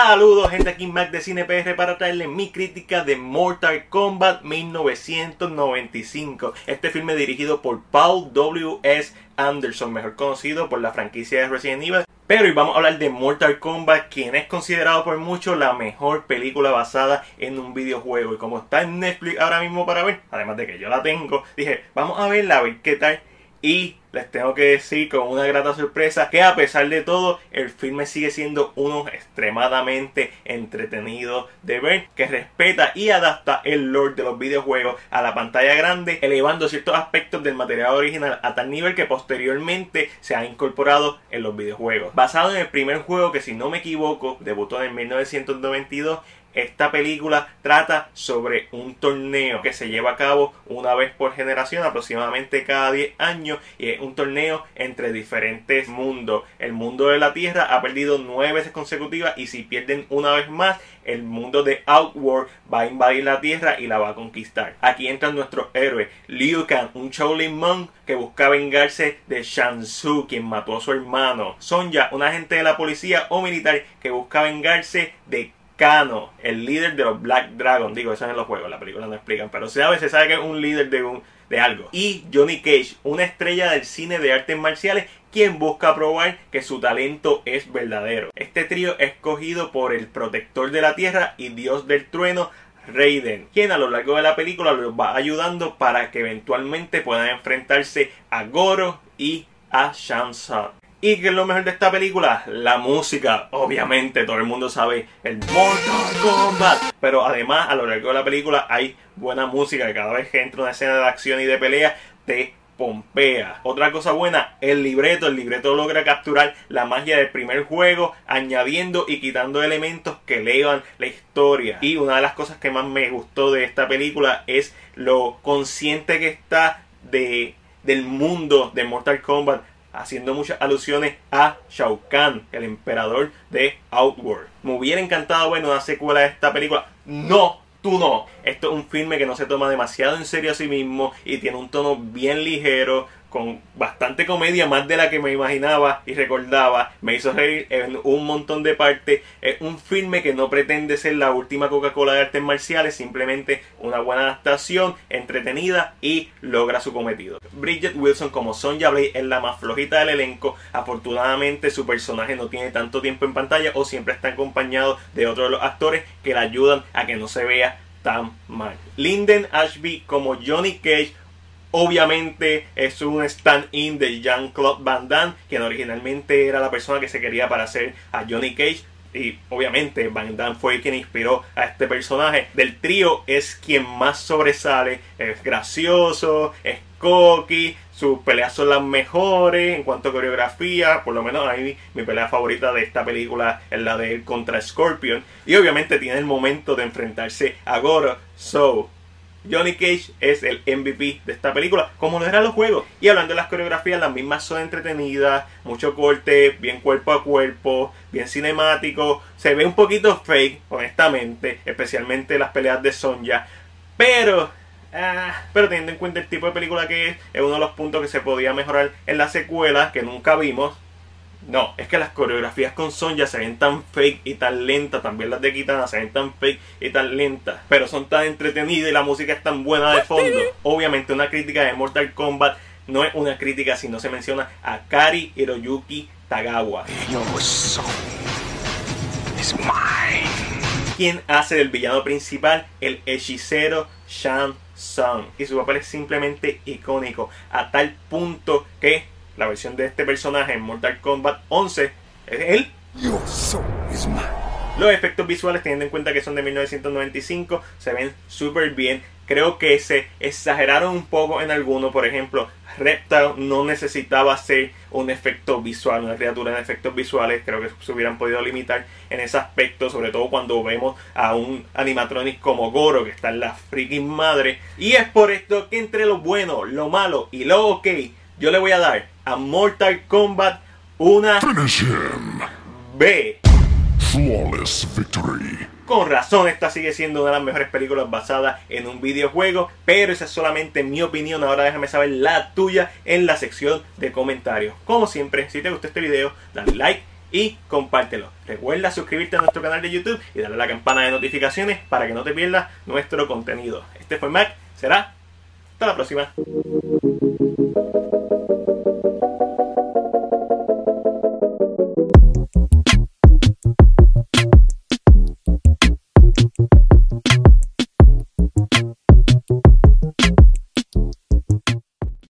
Saludos gente aquí Mac de CinePR para traerles mi crítica de Mortal Kombat 1995. Este filme dirigido por Paul W.S. Anderson, mejor conocido por la franquicia de Resident Evil. Pero hoy vamos a hablar de Mortal Kombat, quien es considerado por muchos la mejor película basada en un videojuego. Y como está en Netflix ahora mismo para ver, además de que yo la tengo, dije, vamos a verla, a ver qué tal. Y les tengo que decir con una grata sorpresa que a pesar de todo el filme sigue siendo uno extremadamente entretenido de ver que respeta y adapta el lore de los videojuegos a la pantalla grande elevando ciertos aspectos del material original a tal nivel que posteriormente se ha incorporado en los videojuegos. Basado en el primer juego que si no me equivoco debutó en 1992 esta película trata sobre un torneo que se lleva a cabo una vez por generación, aproximadamente cada 10 años, y es un torneo entre diferentes mundos. El mundo de la Tierra ha perdido nueve veces consecutivas y si pierden una vez más, el mundo de Outworld va a invadir la Tierra y la va a conquistar. Aquí entran nuestros héroes. Liu Kang, un Shaolin monk que busca vengarse de Shang Tzu, quien mató a su hermano. Sonja, un agente de la policía o militar que busca vengarse de Kano, el líder de los Black Dragon, digo, eso es en los juegos, la película no explican, pero se sabe, se sabe que es un líder de, un, de algo. Y Johnny Cage, una estrella del cine de artes marciales, quien busca probar que su talento es verdadero. Este trío es escogido por el protector de la tierra y dios del trueno, Raiden, quien a lo largo de la película los va ayudando para que eventualmente puedan enfrentarse a Goro y a Shang Tsung. ¿Y qué es lo mejor de esta película? La música. Obviamente, todo el mundo sabe el Mortal Kombat. Pero además, a lo largo de la película hay buena música. Que cada vez que entra una escena de acción y de pelea, te pompea. Otra cosa buena, el libreto. El libreto logra capturar la magia del primer juego, añadiendo y quitando elementos que elevan la historia. Y una de las cosas que más me gustó de esta película es lo consciente que está de, del mundo de Mortal Kombat haciendo muchas alusiones a Shao Kahn, el emperador de Outworld. Me hubiera encantado ver una secuela de esta película. No, tú no. Esto es un filme que no se toma demasiado en serio a sí mismo y tiene un tono bien ligero, con bastante comedia, más de la que me imaginaba y recordaba. Me hizo reír en un montón de partes. Es un filme que no pretende ser la última Coca-Cola de artes marciales, simplemente una buena adaptación, entretenida y logra su cometido. Bridget Wilson como Sonja Blade es la más flojita del elenco. Afortunadamente su personaje no tiene tanto tiempo en pantalla o siempre está acompañado de otros de los actores que la ayudan a que no se vea Linden Ashby como Johnny Cage Obviamente es un stand-in de Jean-Claude Van Damme, quien originalmente era la persona que se quería para hacer a Johnny Cage. Y obviamente Van Damme fue quien inspiró a este personaje. Del trío es quien más sobresale. Es gracioso, es cocky, sus peleas son las mejores en cuanto a coreografía. Por lo menos a mí mi pelea favorita de esta película es la de él contra Scorpion. Y obviamente tiene el momento de enfrentarse a Goro. So, Johnny Cage es el MVP de esta película, como lo eran los juegos. Y hablando de las coreografías, las mismas son entretenidas, mucho corte, bien cuerpo a cuerpo, bien cinemático. Se ve un poquito fake, honestamente, especialmente las peleas de Sonja. Pero ah, pero teniendo en cuenta el tipo de película que es, es uno de los puntos que se podía mejorar en la secuela, que nunca vimos. No, es que las coreografías con Sonja se ven tan fake y tan lentas, también las de Kitana se ven tan fake y tan lentas, pero son tan entretenidas y la música es tan buena de fondo. Obviamente una crítica de Mortal Kombat no es una crítica si no se menciona a Kari Hiroyuki Tagawa. Quien hace del villano principal el hechicero Shang Tsung. Y su papel es simplemente icónico, a tal punto que la versión de este personaje en Mortal Kombat 11 es él. Los efectos visuales, teniendo en cuenta que son de 1995, se ven súper bien. Creo que se exageraron un poco en algunos. Por ejemplo, Reptile no necesitaba ser un efecto visual, una criatura en efectos visuales. Creo que se hubieran podido limitar en ese aspecto, sobre todo cuando vemos a un animatronic como Goro, que está en la freaking madre. Y es por esto que entre lo bueno, lo malo y lo ok, yo le voy a dar a Mortal Kombat una B. Flawless victory. Con razón, esta sigue siendo una de las mejores películas basadas en un videojuego, pero esa es solamente mi opinión. Ahora déjame saber la tuya en la sección de comentarios. Como siempre, si te gustó este video, dale like y compártelo. Recuerda suscribirte a nuestro canal de YouTube y darle a la campana de notificaciones para que no te pierdas nuestro contenido. Este fue Mac, será hasta la próxima.